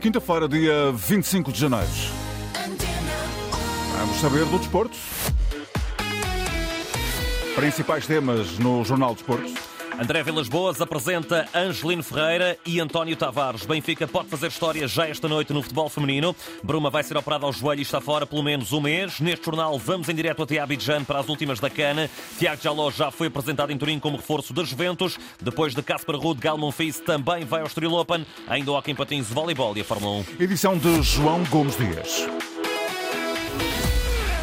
Quinta-feira, dia 25 de janeiro. Vamos saber do desporto. Principais temas no Jornal Desporto. André Vilas Boas apresenta Angelino Ferreira e António Tavares. Benfica pode fazer história já esta noite no futebol feminino. Bruma vai ser operada ao joelho e está fora pelo menos um mês. Neste jornal vamos em direto até Abidjan para as últimas da Cana. Tiago Jaló já foi apresentado em Turim como reforço da Juventus. Depois de Casper Ruud, Gal Monfils também vai ao Estoril Open. Ainda o Hockey em Patins, Voleibol e a Fórmula 1. Edição de João Gomes Dias.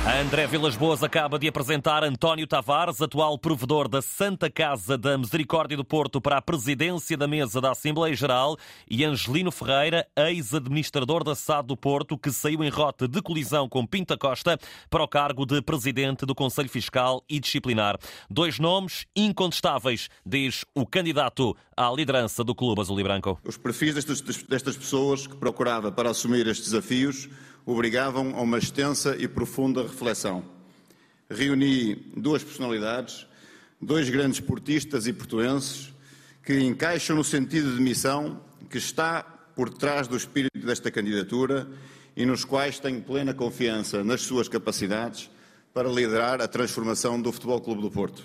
André Vilas Boas acaba de apresentar António Tavares, atual provedor da Santa Casa da Misericórdia do Porto, para a presidência da mesa da Assembleia Geral, e Angelino Ferreira, ex-administrador da SAD do Porto, que saiu em rota de colisão com Pinta Costa para o cargo de presidente do Conselho Fiscal e Disciplinar. Dois nomes incontestáveis, diz o candidato à liderança do Clube Azul e Branco. Os perfis destas, destas pessoas que procurava para assumir estes desafios obrigavam a uma extensa e profunda reflexão. Reuni duas personalidades, dois grandes portistas e portuenses, que encaixam no sentido de missão que está por trás do espírito desta candidatura e nos quais tenho plena confiança nas suas capacidades para liderar a transformação do Futebol Clube do Porto.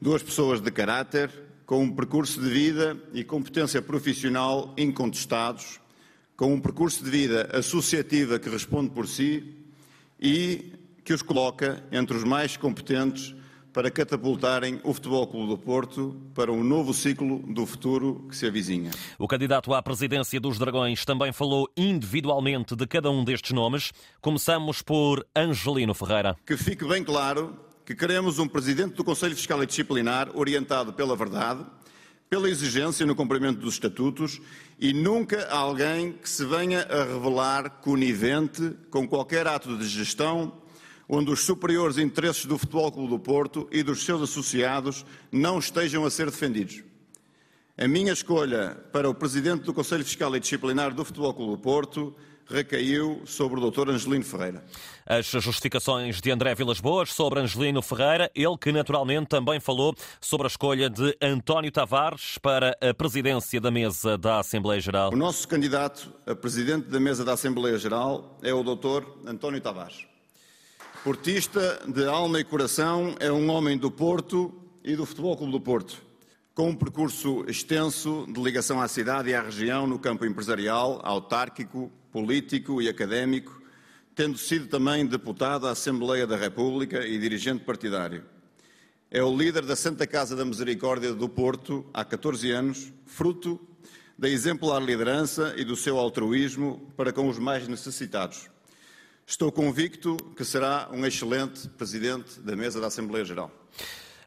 Duas pessoas de caráter, com um percurso de vida e competência profissional incontestados, com um percurso de vida associativa que responde por si e que os coloca entre os mais competentes para catapultarem o Futebol Clube do Porto para um novo ciclo do futuro que se avizinha. O candidato à presidência dos Dragões também falou individualmente de cada um destes nomes. Começamos por Angelino Ferreira. Que fique bem claro que queremos um presidente do Conselho Fiscal e Disciplinar orientado pela verdade, pela exigência no cumprimento dos estatutos e nunca alguém que se venha a revelar conivente com qualquer ato de gestão onde os superiores interesses do Futebol Clube do Porto e dos seus associados não estejam a ser defendidos. A minha escolha para o Presidente do Conselho Fiscal e Disciplinar do Futebol Clube do Porto recaiu sobre o Dr. Angelino Ferreira. As justificações de André Vilas Boas sobre Angelino Ferreira, ele que naturalmente também falou sobre a escolha de António Tavares para a presidência da mesa da Assembleia Geral. O nosso candidato a presidente da mesa da Assembleia Geral é o Dr. António Tavares. Portista de alma e coração, é um homem do Porto e do Futebol Clube do Porto com um percurso extenso de ligação à cidade e à região no campo empresarial, autárquico, político e académico, tendo sido também deputado à Assembleia da República e dirigente partidário. É o líder da Santa Casa da Misericórdia do Porto há 14 anos, fruto da exemplar liderança e do seu altruísmo para com os mais necessitados. Estou convicto que será um excelente presidente da mesa da Assembleia Geral.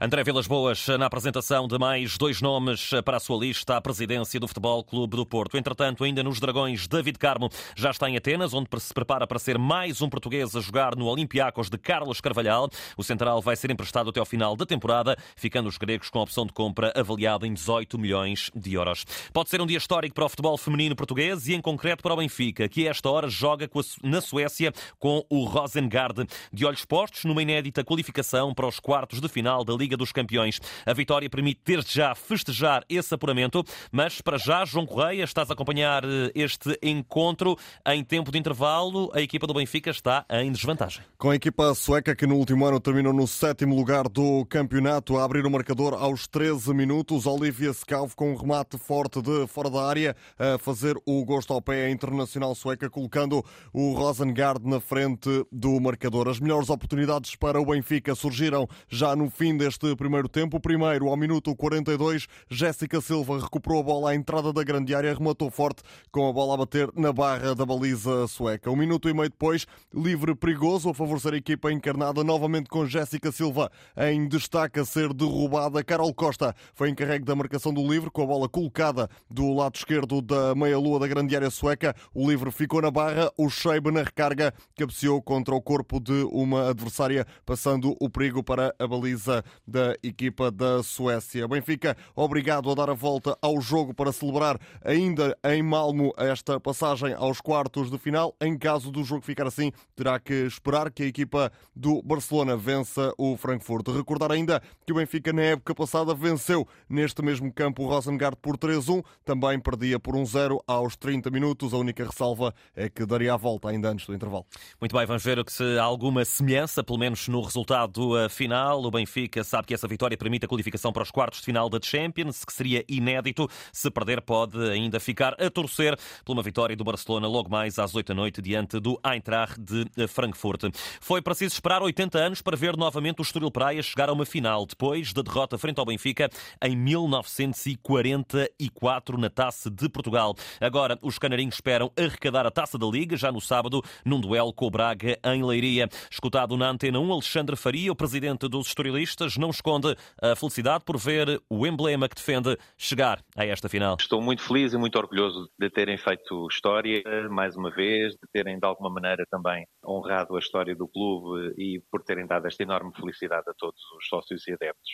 André Vilas Boas, na apresentação de mais dois nomes para a sua lista à presidência do Futebol Clube do Porto. Entretanto, ainda nos Dragões, David Carmo já está em Atenas, onde se prepara para ser mais um português a jogar no Olympiacos de Carlos Carvalhal. O central vai ser emprestado até ao final da temporada, ficando os gregos com a opção de compra avaliada em 18 milhões de euros. Pode ser um dia histórico para o futebol feminino português e, em concreto, para o Benfica, que a esta hora joga na Suécia com o Rosengard. De olhos postos numa inédita qualificação para os quartos de final da Liga Liga dos Campeões. A vitória permite desde já festejar esse apuramento, mas para já, João Correia, estás a acompanhar eh, este encontro em tempo de intervalo. A equipa do Benfica está em desvantagem. Com a equipa sueca que no último ano terminou no sétimo lugar do campeonato, a abrir o marcador aos 13 minutos, Olivia Skauv com um remate forte de fora da área a fazer o gosto ao pé internacional sueca, colocando o Rosengard na frente do marcador. As melhores oportunidades para o Benfica surgiram já no fim deste deste primeiro tempo. Primeiro, ao minuto 42, Jéssica Silva recuperou a bola à entrada da grande área, rematou forte com a bola a bater na barra da baliza sueca. Um minuto e meio depois, livre perigoso a favorecer a equipa encarnada novamente com Jéssica Silva em destaque a ser derrubada. Carol Costa foi encarregue da marcação do livre com a bola colocada do lado esquerdo da meia-lua da grande área sueca. O livre ficou na barra, o Sheibe na recarga cabeceou contra o corpo de uma adversária, passando o perigo para a baliza da equipa da Suécia. Benfica, obrigado a dar a volta ao jogo para celebrar ainda em Malmo esta passagem aos quartos de final. Em caso do jogo ficar assim, terá que esperar que a equipa do Barcelona vença o Frankfurt. Recordar ainda que o Benfica na época passada venceu neste mesmo campo o Rosengard por 3-1, também perdia por 1-0 aos 30 minutos. A única ressalva é que daria a volta ainda antes do intervalo. Muito bem, vamos ver se há alguma semelhança, pelo menos no resultado final. O Benfica sabe que essa vitória permite a qualificação para os quartos de final da Champions, que seria inédito. Se perder, pode ainda ficar a torcer por uma vitória do Barcelona logo mais às 8 da noite diante do Eintracht de Frankfurt. Foi preciso esperar 80 anos para ver novamente o Estoril Praia chegar a uma final, depois da derrota frente ao Benfica em 1944 na Taça de Portugal. Agora, os canarinhos esperam arrecadar a Taça da Liga já no sábado, num duelo com o Braga em Leiria. Escutado na Antena 1, Alexandre Faria, o presidente dos estorilistas, não esconde a felicidade por ver o emblema que defende chegar a esta final. Estou muito feliz e muito orgulhoso de terem feito história mais uma vez, de terem de alguma maneira também honrado a história do clube e por terem dado esta enorme felicidade a todos os sócios e adeptos,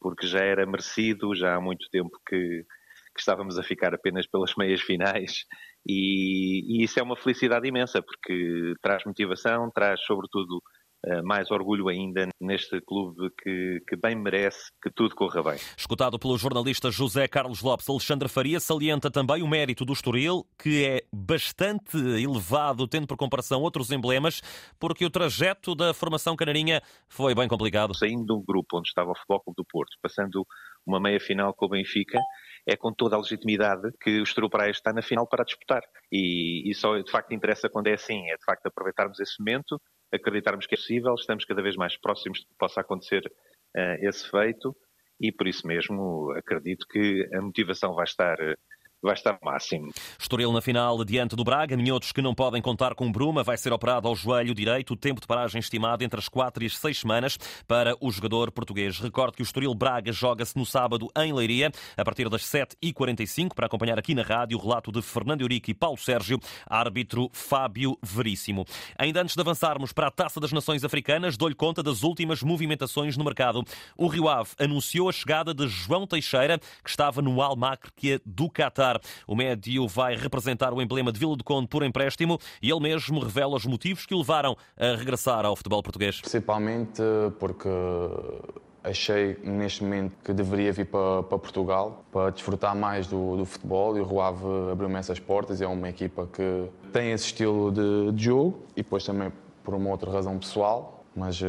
porque já era merecido, já há muito tempo que, que estávamos a ficar apenas pelas meias finais e, e, isso é uma felicidade imensa porque traz motivação, traz sobretudo mais orgulho ainda neste clube que, que, bem merece que tudo corra bem. Escutado pelo jornalista José Carlos Lopes, Alexandre Faria salienta também o mérito do Estoril, que é bastante elevado, tendo por comparação outros emblemas, porque o trajeto da formação canarinha foi bem complicado. Saindo de um grupo onde estava o Futebol Clube do Porto, passando uma meia final com o Benfica, é com toda a legitimidade que o Estoril Praia está na final para disputar. E, e só de facto interessa quando é assim, é de facto aproveitarmos esse momento, acreditarmos que é possível, estamos cada vez mais próximos de que possa acontecer uh, esse feito e por isso mesmo acredito que a motivação vai estar uh, vai estar máximo. Estoril na final diante do Braga, minhotos que não podem contar com Bruma, vai ser operado ao joelho direito, o tempo de paragem estimado entre as 4 e as 6 semanas para o jogador português. Recordo que o Estoril Braga joga-se no sábado em Leiria, a partir das 7h45, para acompanhar aqui na rádio o relato de Fernando Eurico e Paulo Sérgio, árbitro Fábio Veríssimo. Ainda antes de avançarmos para a Taça das Nações Africanas, dou-lhe conta das últimas movimentações no mercado. O Rio Ave anunciou a chegada de João Teixeira, que estava no Al Makr do O médio vai representar o emblema de Vila do Conde por empréstimo e ele mesmo revela os motivos que o levaram a regressar ao futebol português. Principalmente porque achei neste momento que deveria vir para, para Portugal para desfrutar mais do, do, futebol e o Rio Ave abriu-me essas portas. É uma equipa que tem esse estilo de, de jogo e depois também por uma outra razão pessoal, mas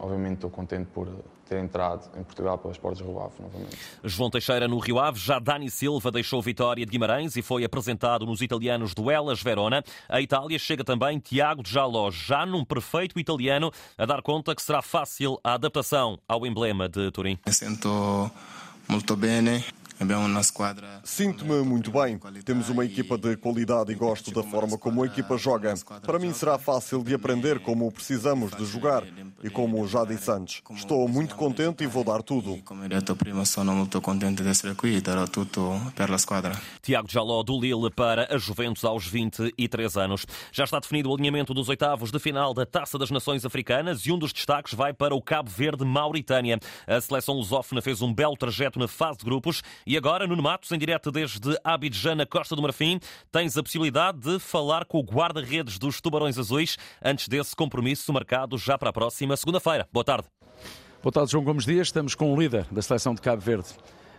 obviamente estou contente por ter entrado em Portugal pelas portas do Rio Ave novamente. João Teixeira no Rio Ave, já Dani Silva deixou Vitória de Guimarães e foi apresentado nos italianos do Elas Verona. A Itália chega também Tiago Jaló, já num perfeito italiano, a dar conta que será fácil a adaptação ao emblema de Turim. Me sinto muito bem Sinto-me muito bem. Temos uma equipa de qualidade e gosto da forma como a equipa joga. Para mim será fácil de aprender como precisamos de jogar e como já disse antes. Estou muito contente e vou dar tudo. Como detto prima, sono molto contente di essere qui, darò tutto per la squadra. Tiago Jaló do Lille para a Juventus aos 23 anos. Já está definido o alinhamento dos oitavos de final da Taça das Nações Africanas e um dos destaques vai para o Cabo Verde Mauritânia. A seleção lusófona fez um belo trajeto na fase de grupos e agora, Nuno Matos, em direto desde Abidjan, na Costa do Marfim, tens a possibilidade de falar com o guarda-redes dos Tubarões Azuis antes desse compromisso marcado já para a próxima segunda-feira. Boa tarde. Boa tarde, João Gomes Dias. Estamos com o líder da seleção de Cabo Verde.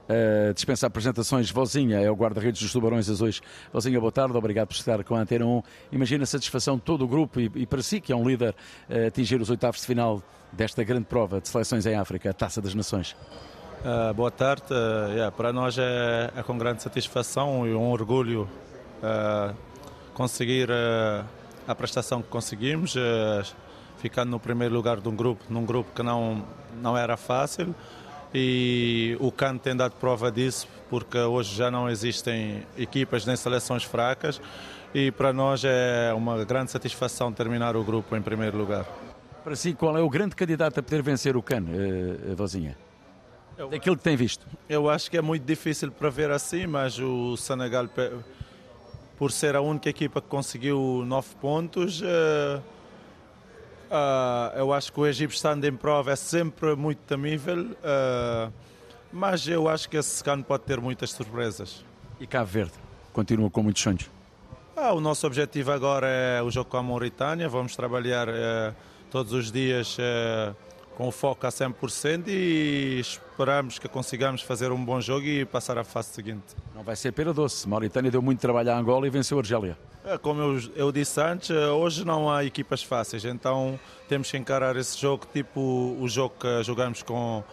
Uh, dispensa apresentações, Vozinha é o guarda-redes dos Tubarões Azuis. Vozinha, boa tarde, obrigado por estar com a Antena 1. Imagina a satisfação de todo o grupo e, e para si, que é um líder, uh, atingir os oitavos de final desta grande prova de seleções em África, a Taça das Nações. Uh, boa tarde. Uh, yeah, para nós é, é, com grande satisfação e um orgulho uh, conseguir a prestação que conseguimos, ficando no primeiro lugar de um grupo, num grupo que não, não era fácil. E o CAN tem dado prova disso, porque hoje já não existem equipas nem seleções fracas. E para nós é uma grande satisfação terminar o grupo em primeiro lugar. Para si, qual é o grande candidato a poder vencer o CAN, Vozinha? Daquilo que tem visto? Eu acho que é muito difícil para ver assim, mas o Senegal, por ser a única equipa que conseguiu nove pontos, eh, Uh, eu acho que o Egito estando em prova é sempre muito temível, uh, mas eu acho que esse cano pode ter muitas surpresas. E Cabo Verde continua com muitos sonhos? Ah, o nosso objetivo agora é o jogo com a Mauritânia. Vamos trabalhar uh, todos os dias com o foco a 100% e esperamos que consigamos fazer um bom jogo e passar à fase seguinte. Não vai ser pera doce. Mauritânia deu muito trabalho à Angola e venceu a Argélia. É, como eu, eu, disse antes, eh, hoje não há equipas fáceis, então temos que encarar esse jogo tipo o jogo que jogamos com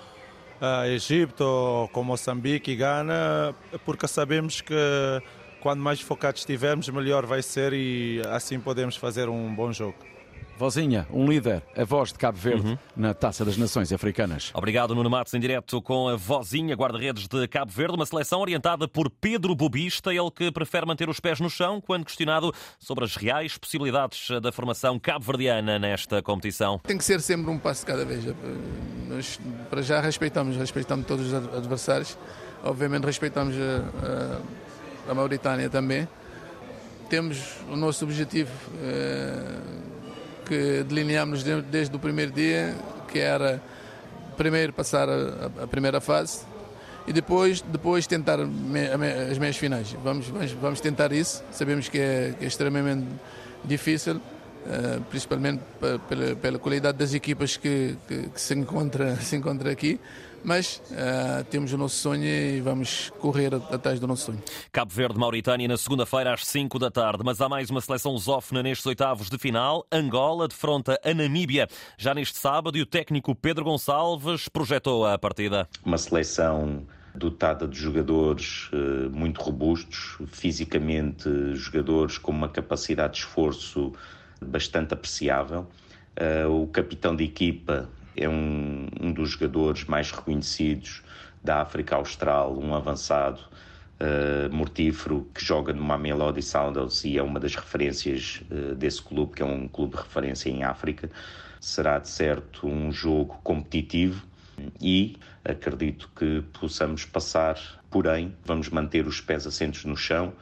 uh, Egito, ou com Moçambique e Gana, porque sabemos que quando mais focados estivermos, melhor vai ser e assim podemos fazer um bom jogo. Vozinha, um líder, a voz de Cabo Verde uhum. na Taça das Nações Africanas. Obrigado, Nuno Matos, em direto com a Vozinha, guarda-redes de Cabo Verde, uma seleção orientada por Pedro Bobista, ele que prefere manter os pés no chão quando questionado sobre as reais possibilidades da formação cabo-verdiana nesta competição. Tem que ser sempre um passo de cada vez. Nós, para já, respeitamos, respeitamos todos os adversários, obviamente respeitamos a, a, a Mauritânia também. Temos o nosso objetivo. Eh, que delineámos desde o primeiro dia, que era primeiro passar a, a primeira fase e depois, depois tentar me, as meias finais. Vamos, vamos, vamos tentar isso. Sabemos que é, que é extremamente difícil, uh, principalmente pela, pela qualidade das equipas que, que, que se, encontra, se encontra aqui mas uh, temos o nosso sonho e vamos correr atrás do nosso sonho. Cabo Verde, Mauritânia, na segunda-feira às 5 da tarde. Mas há mais uma seleção lusófona nestes oitavos de final. Angola defronta a Namíbia já neste sábado e o técnico Pedro Gonçalves projetou a partida. Uma seleção dotada de jogadores uh, muito robustos, fisicamente jogadores com uma capacidade de esforço bastante apreciável. Uh, o capitão de equipa é um, um dos jogadores mais reconhecidos da África Austral, um avançado uh, mortífero que joga no Mamelodi Sundowns e é uma das referências uh, desse clube, que é um clube de referência em África. Será de certo um jogo competitivo e acredito que possamos passar, porém, vamos manter os pés assentos no chão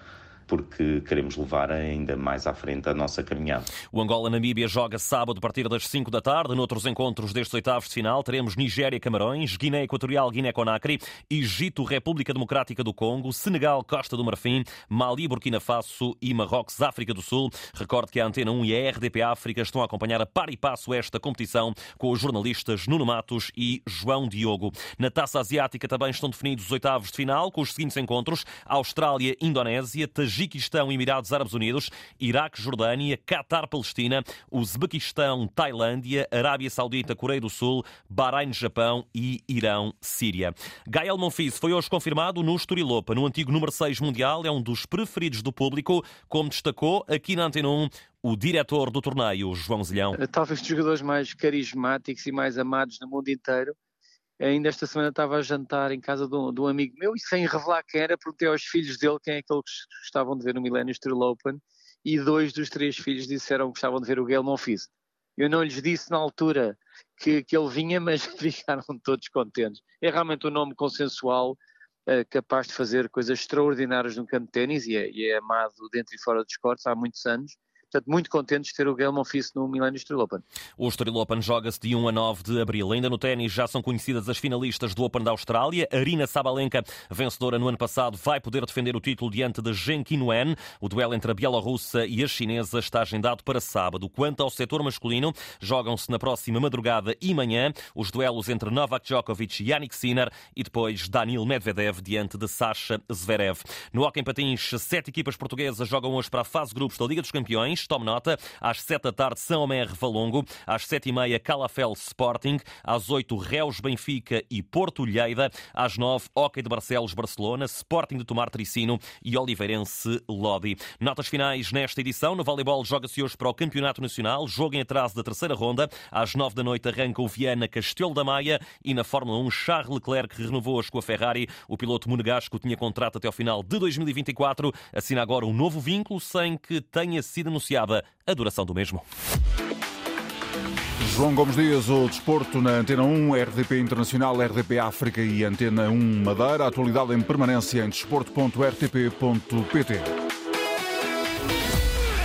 porque queremos levar ainda mais à frente a nossa caminhada. O Angola-Namíbia joga sábado a partir das 5 da tarde. Noutros encontros destes oitavos de final teremos Nigéria-Camarões, Guiné Equatorial, Guiné-Conakry, Egito, República Democrática do Congo, Senegal, Costa do Marfim, Mali, Burkina Faso e Marrocos, África do Sul. Recorde que a Antena 1 e a RDP África estão a acompanhar a par e passo esta competição com os jornalistas Nuno Matos e João Diogo. Na Taça Asiática também estão definidos os oitavos de final com os seguintes encontros: Austrália-Indonésia, Tajiquistão Tajiquistão, Emirados Árabes Unidos, Iraque, Jordânia, Catar, Palestina, Uzbequistão, Tailândia, Arábia Saudita, Coreia do Sul, Bahrein, Japão e Irão, Síria. Gael Monfils foi hoje confirmado no Esturilopa, no antigo número 6 mundial, é um dos preferidos do público, como destacou aqui na Antena 1 o diretor do torneio, João Zilhão. Talvez dos jogadores mais carismáticos e mais amados no mundo inteiro ainda esta semana estava a jantar em casa de um, de um, amigo meu e sem revelar quem era, perguntei aos filhos dele quem é que eles gostavam de ver no Millennium Steel Open e dois dos três filhos disseram que gostavam de ver o Gael Monfils. Eu não lhes disse na altura que, que ele vinha, mas ficaram todos contentes. É realmente um nome consensual, uh, capaz de fazer coisas extraordinárias no campo de ténis e é, e é amado dentro e fora dos cortes há muitos anos Portanto, muito contentes de ter o Gael Monfils no Millennium Street Open. O Street Open joga-se de 1 a 9 de abril. Ainda no ténis já são conhecidas as finalistas do Open da Austrália. Arina Sabalenka, vencedora no ano passado, vai poder defender o título diante de Zheng Qinwen. O duelo entre a bielorrussa e a chinesa está agendado para sábado. Quanto ao setor masculino, jogam-se na próxima madrugada e manhã os duelos entre Novak Djokovic e Yannick Sinner e depois Danil Medvedev diante de Sasha Zverev. No Hockey Patins, sete equipas portuguesas jogam hoje para a fase grupos da Liga dos Campeões tome nota. Às 7 da tarde, São Omer Valongo. Às 7 e meia, Calafel Sporting. Às 8, Reus Benfica e Porto Lleida. Às 9, Hockey de Barcelos Barcelona, Sporting de Tomar Tricino e Oliveirense Lodi. Notas finais nesta edição. No voleibol joga-se hoje para o Campeonato Nacional. Jogo em atraso da terceira ronda. Às 9 da noite arranca o Viana Castelo da Maia e na Fórmula 1 Charles Leclerc renovou hoje com a Ferrari. O piloto monegasco tinha contrato até ao final de 2024. Assina agora um novo vínculo sem que tenha sido anunciado anunciada a duração do mesmo. João Gomes Dias, o desporto na Antena 1, RDP Internacional, RDP África e Antena 1 Madeira. Atualidade em permanência em desporto.rtp.pt.